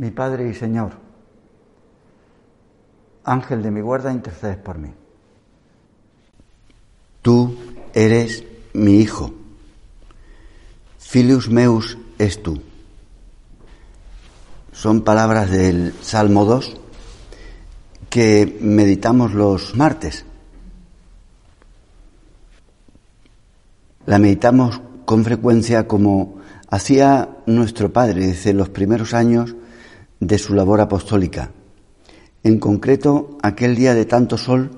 mi Padre y Señor, Ángel de mi guarda, intercedes por mí. Tú eres mi Hijo. Filius meus es tú. Son palabras del Salmo 2 que meditamos los martes. La meditamos con frecuencia como hacía nuestro Padre desde los primeros años de su labor apostólica. En concreto, aquel día de tanto sol,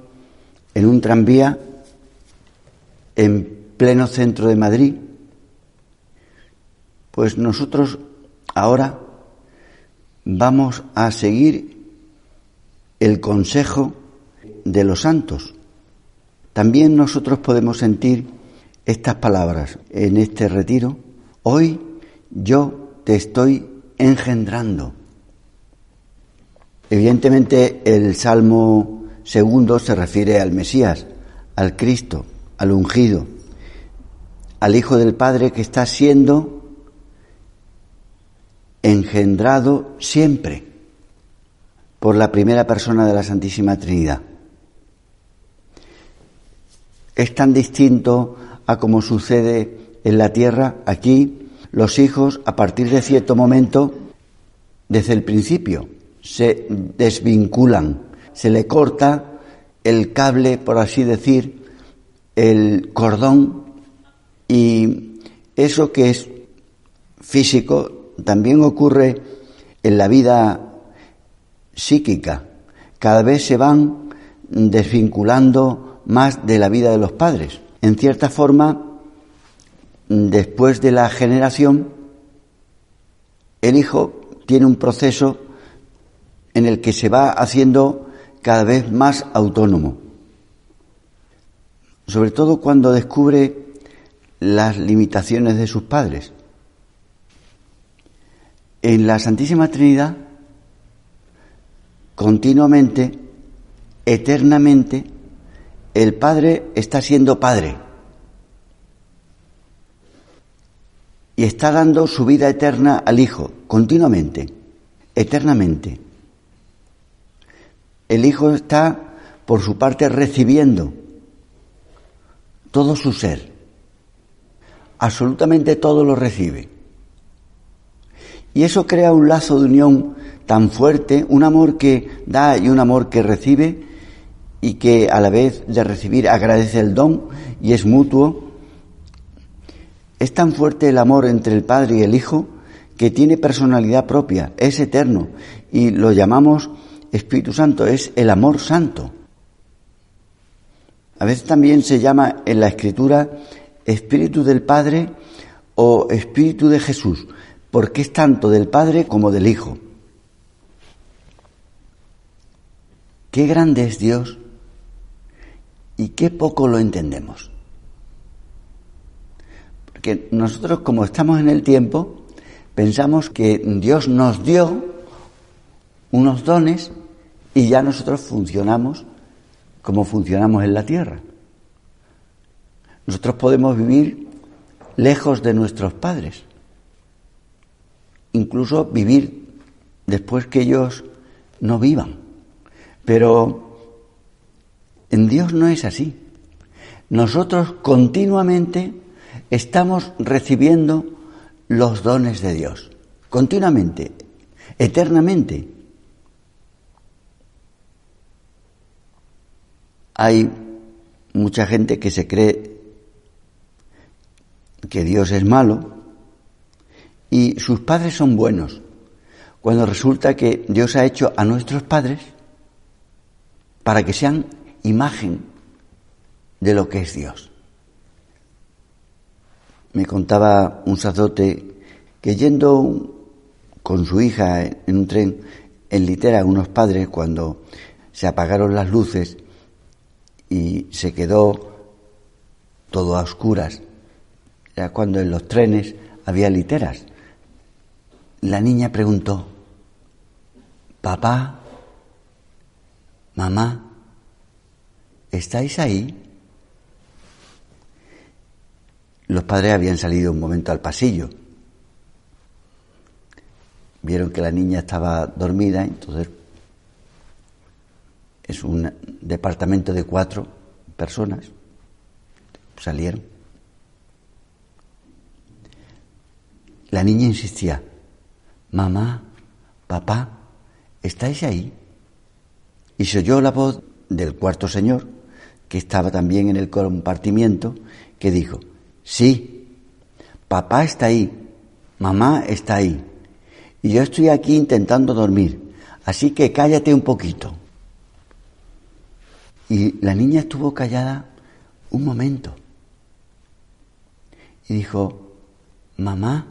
en un tranvía, en pleno centro de Madrid, pues nosotros ahora vamos a seguir el consejo de los santos. También nosotros podemos sentir estas palabras en este retiro. Hoy yo te estoy engendrando. Evidentemente el Salmo segundo se refiere al Mesías, al Cristo, al ungido, al Hijo del Padre que está siendo engendrado siempre por la primera persona de la Santísima Trinidad. Es tan distinto a como sucede en la tierra, aquí los hijos a partir de cierto momento, desde el principio, se desvinculan, se le corta el cable, por así decir, el cordón y eso que es físico también ocurre en la vida psíquica. Cada vez se van desvinculando más de la vida de los padres. En cierta forma, después de la generación, el hijo tiene un proceso en el que se va haciendo cada vez más autónomo. Sobre todo cuando descubre las limitaciones de sus padres. En la Santísima Trinidad, continuamente, eternamente, el Padre está siendo Padre y está dando su vida eterna al Hijo, continuamente, eternamente. El Hijo está, por su parte, recibiendo todo su ser. Absolutamente todo lo recibe. Y eso crea un lazo de unión tan fuerte, un amor que da y un amor que recibe, y que a la vez de recibir agradece el don y es mutuo. Es tan fuerte el amor entre el Padre y el Hijo que tiene personalidad propia, es eterno, y lo llamamos Espíritu Santo es el amor santo. A veces también se llama en la Escritura Espíritu del Padre o Espíritu de Jesús, porque es tanto del Padre como del Hijo. Qué grande es Dios y qué poco lo entendemos. Porque nosotros como estamos en el tiempo, pensamos que Dios nos dio unos dones y ya nosotros funcionamos como funcionamos en la tierra. Nosotros podemos vivir lejos de nuestros padres, incluso vivir después que ellos no vivan. Pero en Dios no es así. Nosotros continuamente estamos recibiendo los dones de Dios. continuamente, eternamente. Hay mucha gente que se cree que Dios es malo y sus padres son buenos, cuando resulta que Dios ha hecho a nuestros padres para que sean imagen de lo que es Dios. Me contaba un sacerdote que yendo con su hija en un tren en litera unos padres cuando se apagaron las luces y se quedó todo a oscuras. Era cuando en los trenes había literas. La niña preguntó, papá, mamá, ¿estáis ahí? Los padres habían salido un momento al pasillo. Vieron que la niña estaba dormida, entonces es un departamento de cuatro personas. Salieron. La niña insistía, mamá, papá, ¿estáis ahí? Y se oyó la voz del cuarto señor, que estaba también en el compartimiento, que dijo, sí, papá está ahí, mamá está ahí, y yo estoy aquí intentando dormir, así que cállate un poquito. Y la niña estuvo callada un momento. Y dijo, mamá,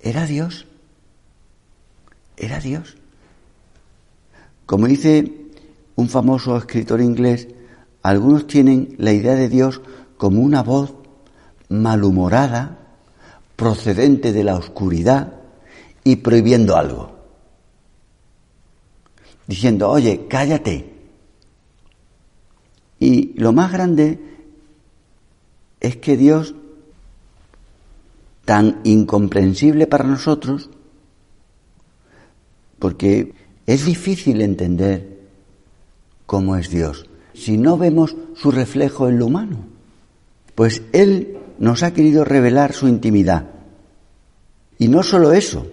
¿era Dios? ¿Era Dios? Como dice un famoso escritor inglés, algunos tienen la idea de Dios como una voz malhumorada, procedente de la oscuridad y prohibiendo algo. Diciendo, oye, cállate. Y lo más grande es que Dios, tan incomprensible para nosotros, porque es difícil entender cómo es Dios si no vemos su reflejo en lo humano. Pues Él nos ha querido revelar su intimidad. Y no solo eso,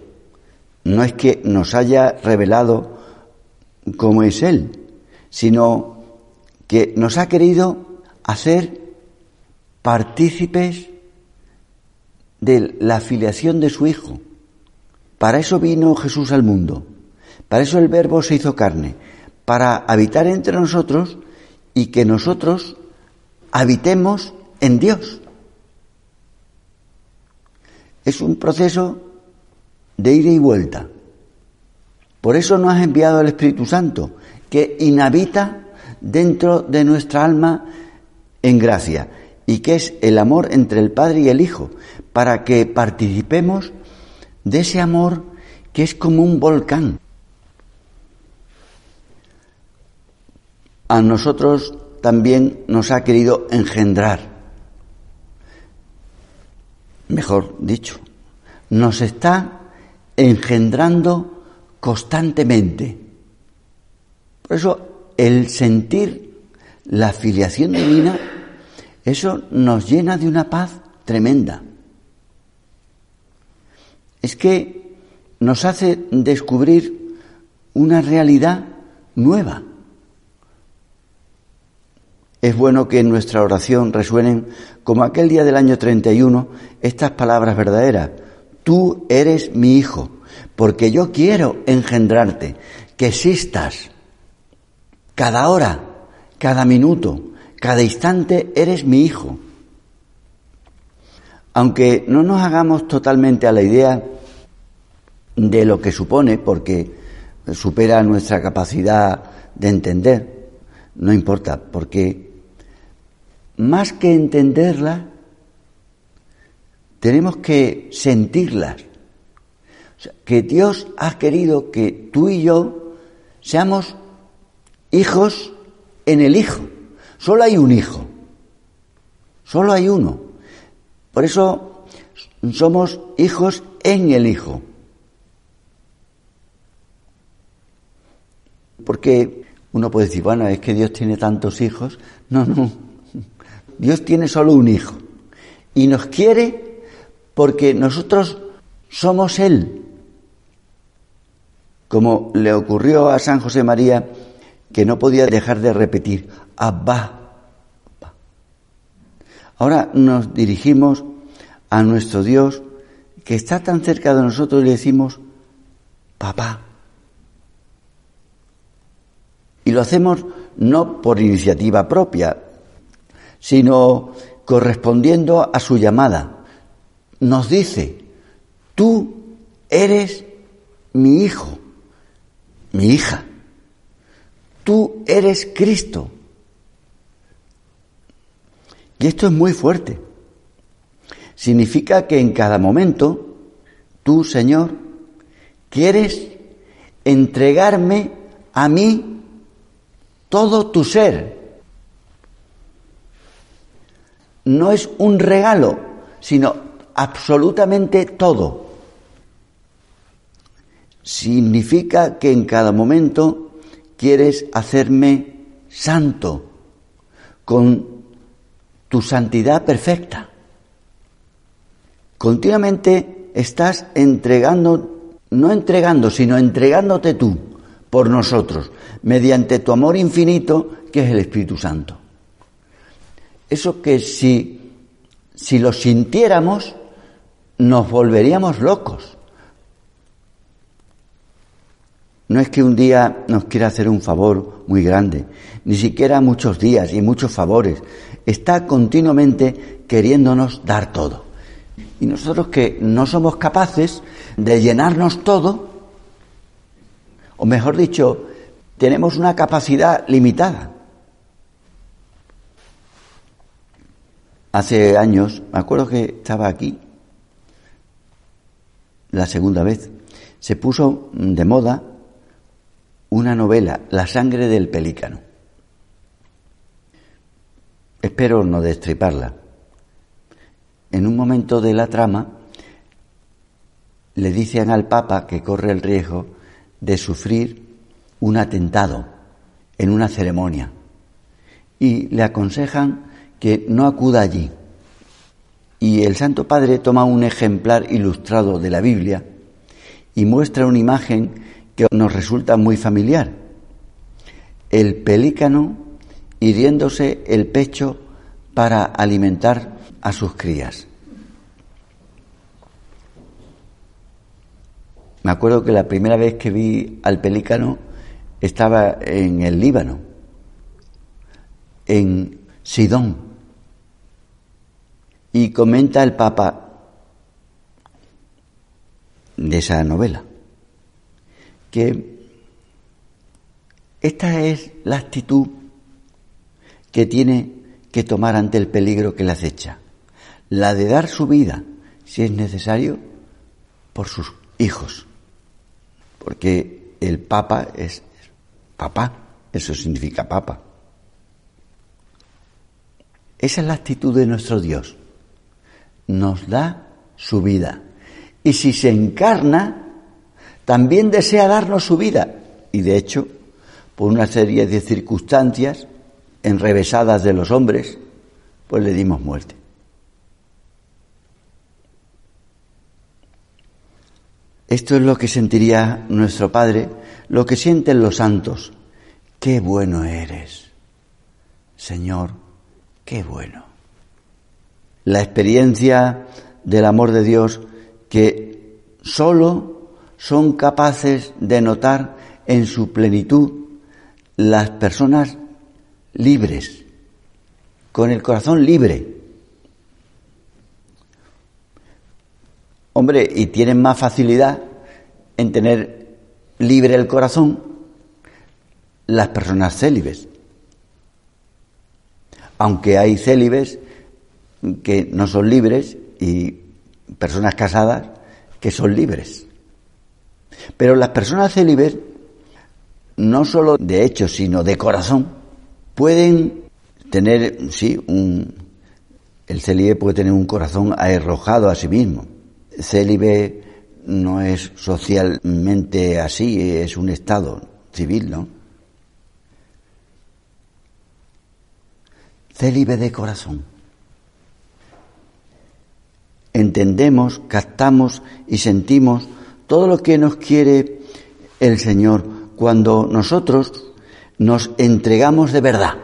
no es que nos haya revelado cómo es Él, sino que nos ha querido hacer partícipes de la filiación de su Hijo. Para eso vino Jesús al mundo, para eso el Verbo se hizo carne, para habitar entre nosotros y que nosotros habitemos en Dios. Es un proceso de ida y vuelta. Por eso nos ha enviado el Espíritu Santo, que inhabita dentro de nuestra alma en gracia, y que es el amor entre el Padre y el Hijo, para que participemos de ese amor que es como un volcán, a nosotros también nos ha querido engendrar. Mejor dicho, nos está engendrando constantemente. Por eso el sentir la filiación divina, eso nos llena de una paz tremenda. Es que nos hace descubrir una realidad nueva es bueno que en nuestra oración resuenen, como aquel día del año 31, estas palabras verdaderas. Tú eres mi hijo, porque yo quiero engendrarte, que existas. Cada hora, cada minuto, cada instante eres mi hijo. Aunque no nos hagamos totalmente a la idea de lo que supone, porque supera nuestra capacidad de entender, no importa, porque más que entenderlas, tenemos que sentirlas. que Dios ha querido que tú y yo seamos hijos en el Hijo. Solo hay un Hijo. Solo hay uno. Por eso somos hijos en el Hijo. Porque uno puede decir, bueno, es que Dios tiene tantos hijos. No, no. Dios tiene solo un hijo y nos quiere porque nosotros somos Él como le ocurrió a San José María, que no podía dejar de repetir, Abba. Ahora nos dirigimos a nuestro Dios que está tan cerca de nosotros y le decimos, papá. Y lo hacemos no por iniciativa propia, sino correspondiendo a su llamada. Nos dice, tú eres mi hijo, mi hija, tú eres Cristo. Y esto es muy fuerte. Significa que en cada momento tú, Señor, quieres entregarme a mí todo tu ser. No es un regalo, sino absolutamente todo. Significa que en cada momento quieres hacerme santo, con tu santidad perfecta. Continuamente estás entregando, no entregando, sino entregándote tú por nosotros, mediante tu amor infinito que es el Espíritu Santo. Eso que si, si lo sintiéramos, nos volveríamos locos. No es que un día nos quiera hacer un favor muy grande, ni siquiera muchos días y muchos favores. Está continuamente queriéndonos dar todo. Y nosotros que no somos capaces de llenarnos todo, o mejor dicho, tenemos una capacidad limitada. Hace años, me acuerdo que estaba aquí, la segunda vez, se puso de moda una novela, La sangre del pelícano. Espero no destriparla en un momento de la trama, le dicen al Papa que corre el riesgo de sufrir un atentado en una ceremonia y le aconsejan que no acuda allí. Y el Santo Padre toma un ejemplar ilustrado de la Biblia y muestra una imagen que nos resulta muy familiar. El pelícano hiriéndose el pecho para alimentar a sus crías. Me acuerdo que la primera vez que vi al pelícano estaba en el Líbano, en Sidón, y comenta el Papa de esa novela que esta es la actitud que tiene que tomar ante el peligro que le acecha la de dar su vida, si es necesario, por sus hijos. Porque el Papa es papá, eso significa Papa. Esa es la actitud de nuestro Dios. Nos da su vida. Y si se encarna, también desea darnos su vida. Y de hecho, por una serie de circunstancias enrevesadas de los hombres, pues le dimos muerte. Esto es lo que sentiría nuestro Padre, lo que sienten los santos. Qué bueno eres, Señor, qué bueno. La experiencia del amor de Dios que solo son capaces de notar en su plenitud las personas libres, con el corazón libre, Hombre, y tienen más facilidad en tener libre el corazón las personas célibes. Aunque hay célibes que no son libres y personas casadas que son libres. Pero las personas célibes, no solo de hecho, sino de corazón, pueden tener, sí, un, el célibe puede tener un corazón arrojado a sí mismo célibe no es socialmente así, es un estado civil, ¿no? Célibe de corazón. Entendemos, captamos y sentimos todo lo que nos quiere el Señor cuando nosotros nos entregamos de verdad.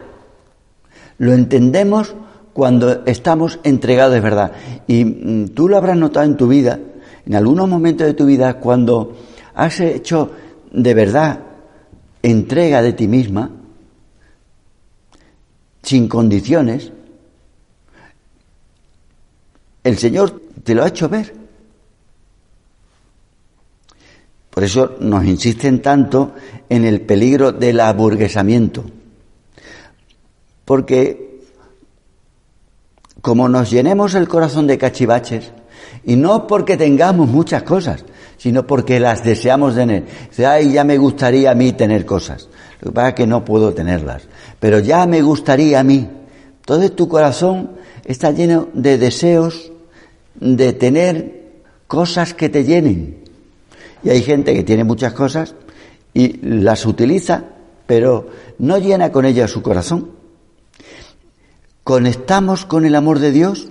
Lo entendemos cuando estamos entregados de verdad. Y mm, tú lo habrás notado en tu vida, en algunos momentos de tu vida, cuando has hecho de verdad entrega de ti misma, sin condiciones, el Señor te lo ha hecho ver. Por eso nos insisten tanto en el peligro del aburguesamiento. Porque como nos llenemos el corazón de cachivaches, y no porque tengamos muchas cosas, sino porque las deseamos tener. Dice, ay, ya me gustaría a mí tener cosas. Lo que pasa es que no puedo tenerlas. Pero ya me gustaría a mí. Todo tu corazón está lleno de deseos de tener cosas que te llenen. Y hay gente que tiene muchas cosas y las utiliza, pero no llena con ellas su corazón. Conectamos con el amor de Dios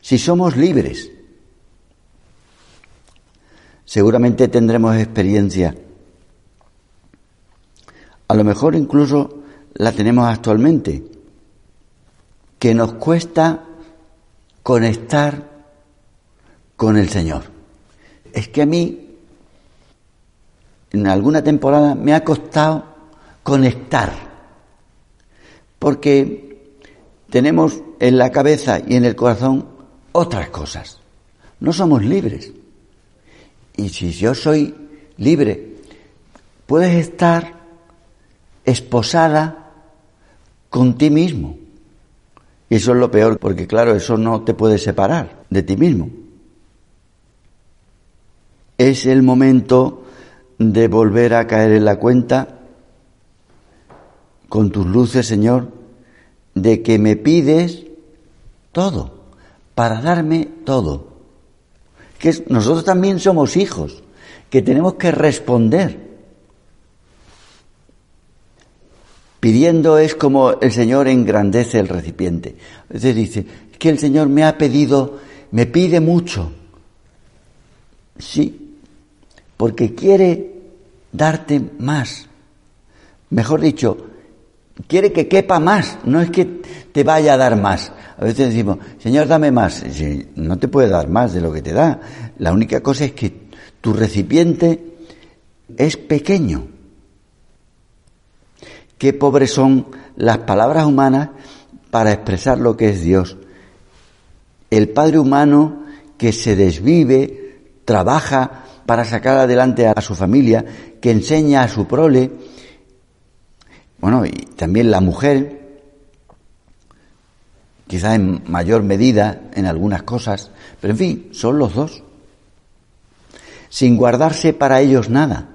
si somos libres. Seguramente tendremos experiencia. A lo mejor incluso la tenemos actualmente, que nos cuesta conectar con el Señor. Es que a mí en alguna temporada me ha costado conectar, porque tenemos en la cabeza y en el corazón otras cosas. No somos libres. Y si yo soy libre, puedes estar esposada con ti mismo. Y eso es lo peor, porque claro, eso no te puede separar de ti mismo. Es el momento de volver a caer en la cuenta con tus luces, Señor, de que me pides todo, para darme todo. Que nosotros también somos hijos, que tenemos que responder. Pidiendo es como el Señor engrandece el recipiente. Veces dice, que el Señor me ha pedido, me pide mucho. Sí, porque quiere darte más. Mejor dicho, quiere que quepa más, no es que te vaya a dar más. A veces decimos, Señor, dame más. No te puede dar más de lo que te da. La única cosa es que tu recipiente es pequeño. Qué pobres son las palabras humanas para expresar lo que es Dios. El Padre humano que se desvive, trabaja, para sacar adelante a su familia, que enseña a su prole, bueno, y también la mujer, quizá en mayor medida en algunas cosas, pero en fin, son los dos, sin guardarse para ellos nada.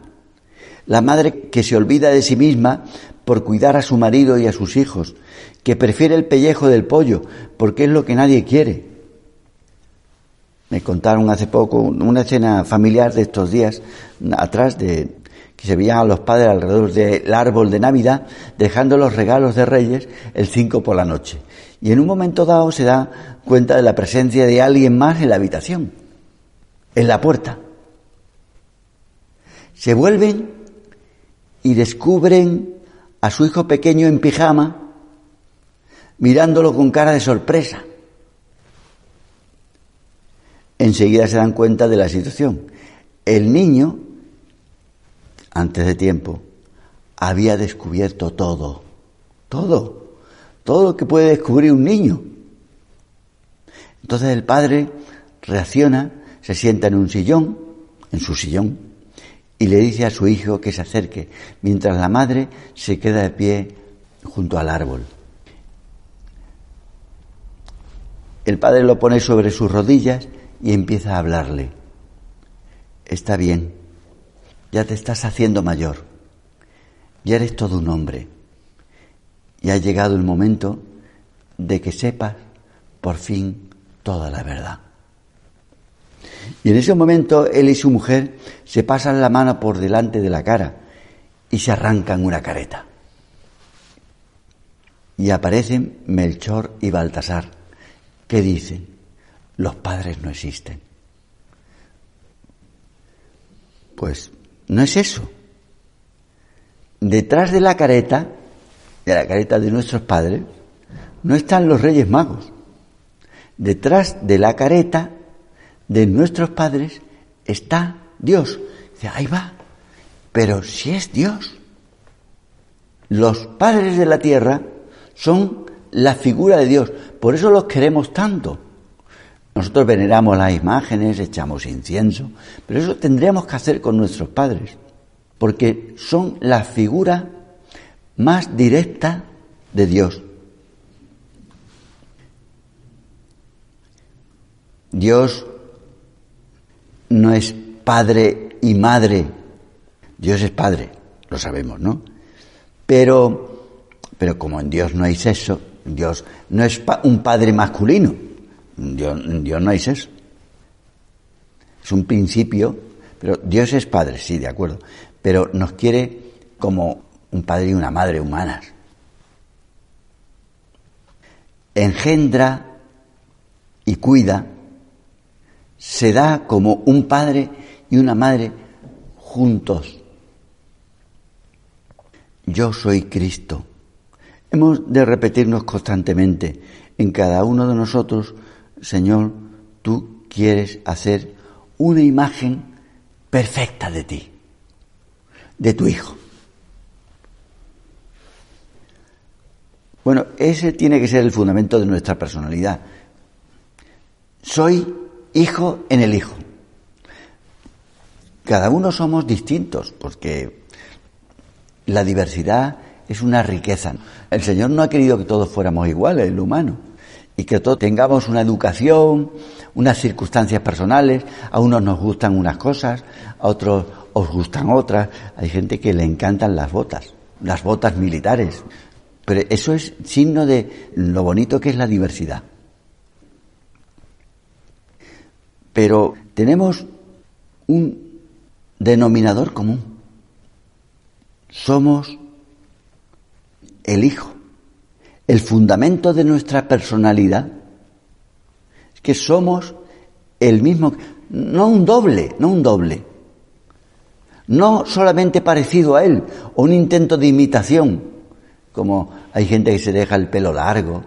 La madre que se olvida de sí misma por cuidar a su marido y a sus hijos, que prefiere el pellejo del pollo porque es lo que nadie quiere me contaron hace poco una escena familiar de estos días atrás de que se veían a los padres alrededor del árbol de Navidad dejando los regalos de Reyes el 5 por la noche. Y en un momento dado se da cuenta de la presencia de alguien más en la habitación, en la puerta. Se vuelven y descubren a su hijo pequeño en pijama mirándolo con cara de sorpresa enseguida se dan cuenta de la situación. El niño, antes de tiempo, había descubierto todo, todo, todo lo que puede descubrir un niño. Entonces el padre reacciona, se sienta en un sillón, en su sillón, y le dice a su hijo que se acerque, mientras la madre se queda de pie junto al árbol. El padre lo pone sobre sus rodillas y empieza a hablarle. Está bien, ya te estás haciendo mayor, ya eres todo un hombre y ha llegado el momento de que sepas por fin toda la verdad. Y en ese momento él y su mujer se pasan la mano por delante de la cara y se arrancan una careta. Y aparecen Melchor y Baltasar, que dicen, los padres no existen. Pues no es eso. detrás de la careta, de la careta de nuestros padres, no están los reyes magos. Detrás de la careta de nuestros padres está Dios. Dice, ahí va. Pero si es Dios. Los padres de la tierra son la figura de Dios. Por eso los queremos tanto. Nosotros veneramos las imágenes, echamos incienso, pero eso tendríamos que hacer con nuestros padres, porque son la figura más directa de Dios. Dios no es padre y madre. Dios es padre, lo sabemos, ¿no? Pero, pero como en Dios no hay sexo, Dios no es un padre masculino. Dios, no hay sexo. Es un principio, pero Dios es padre, sí, de acuerdo. Pero nos quiere como un padre y una madre humanas. Engendra y cuida se da como un padre y una madre juntos. Yo soy Cristo. Hemos de repetirnos constantemente en cada uno de nosotros, Señor, tú quieres hacer una imagen perfecta de ti, de tu Hijo. Bueno, ese tiene que ser el fundamento de nuestra personalidad. Soy hijo en el hijo. Cada uno somos distintos porque la diversidad es una riqueza. El Señor no ha querido que todos fuéramos iguales, el humano, y que todos tengamos una educación, unas circunstancias personales. A unos nos gustan unas cosas, a otros os gustan otras. Hay gente que le encantan las botas, las botas militares. Pero eso es signo de lo bonito que es la diversidad. pero tenemos un denominador común. Somos el Hijo. El fundamento de nuestra personalidad es que somos el mismo, no un doble, no un doble, no solamente parecido a Él, o un intento de imitación, como hay gente que se deja el pelo largo,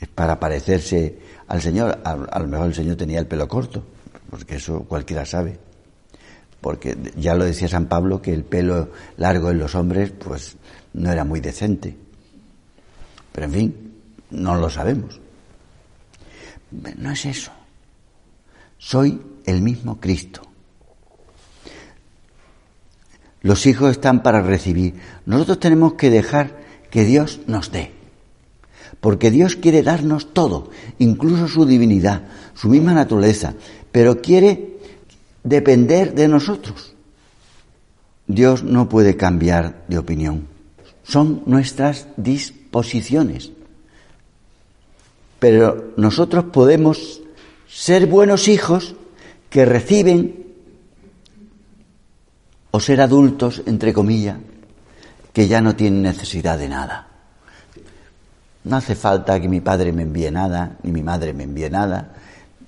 es para parecerse al Señor. A, lo mejor el Señor tenía el pelo corto, porque eso cualquiera sabe. Porque ya lo decía San Pablo que el pelo largo en los hombres, pues no era muy decente. Pero en fin, no lo sabemos. No es eso. Soy el mismo Cristo. Los hijos están para recibir. Nosotros tenemos que dejar que Dios nos dé porque Dios quiere darnos todo, incluso su divinidad, su misma naturaleza, pero quiere depender de nosotros. Dios no puede cambiar de opinión, son nuestras disposiciones. Pero nosotros podemos ser buenos hijos que reciben o ser adultos, entre comillas, que ya no tienen necesidad de nada. No hace falta que mi padre me envíe nada, ni mi madre me envíe nada.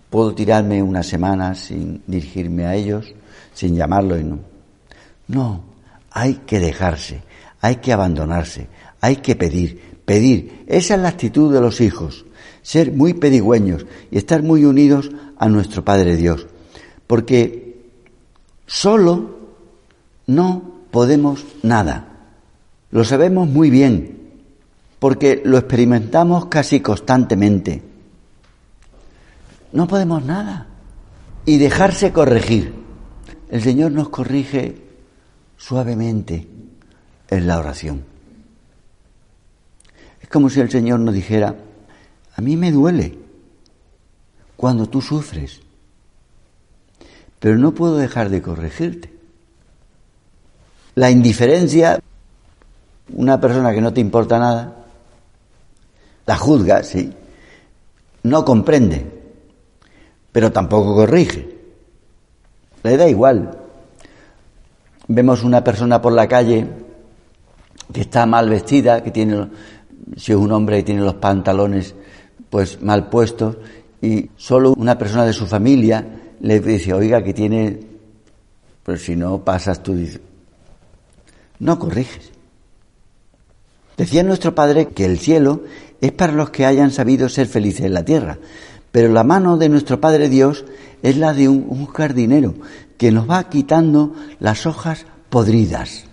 Puedo tirarme una semana sin dirigirme a ellos, sin llamarlo y no. No, hay que dejarse, hay que abandonarse, hay que pedir, pedir. Esa es la actitud de los hijos, ser muy pedigüeños y estar muy unidos a nuestro Padre Dios. Porque solo no podemos nada. Lo sabemos muy bien, porque lo experimentamos casi constantemente. No podemos nada. Y dejarse corregir. El Señor nos corrige suavemente en la oración. Como si el Señor nos dijera, a mí me duele cuando tú sufres, pero no puedo dejar de corregirte. La indiferencia, una persona que no te importa nada, la juzga, sí, no comprende, pero tampoco corrige. Le da igual. Vemos una persona por la calle que está mal vestida, que tiene, si es un hombre y tiene los pantalones pues mal puestos, y solo una persona de su familia le dice, oiga, que tiene, pero si no pasas tú, no corriges. Decía nuestro Padre que el cielo es para los que hayan sabido ser felices en la tierra, pero la mano de nuestro Padre Dios es la de un, jardinero que nos va quitando las hojas podridas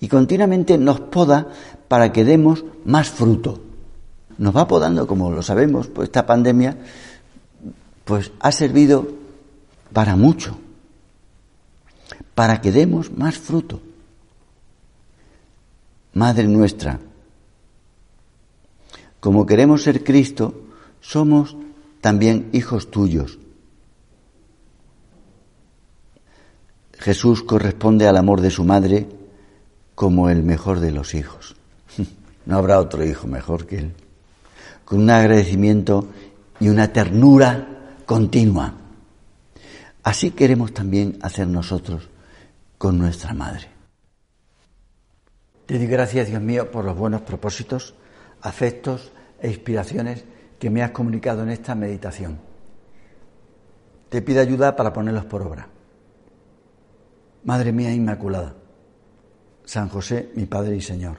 y continuamente nos poda para que demos más fruto. Nos va podando, como lo sabemos, pues esta pandemia pues ha servido para mucho, para que demos más fruto. Madre nuestra, como queremos ser Cristo, somos también hijos tuyos. Jesús corresponde al amor de su madre como el mejor de los hijos. No habrá otro hijo mejor que él. Con un agradecimiento y una ternura continua. Así queremos también hacer nosotros con nuestra madre. Te doy gracias, Dios mío, por los buenos propósitos, afectos e inspiraciones que me has comunicado en esta meditación. Te pido ayuda para ponerlos por obra. Madre mía Inmaculada, San José, mi Padre y Señor,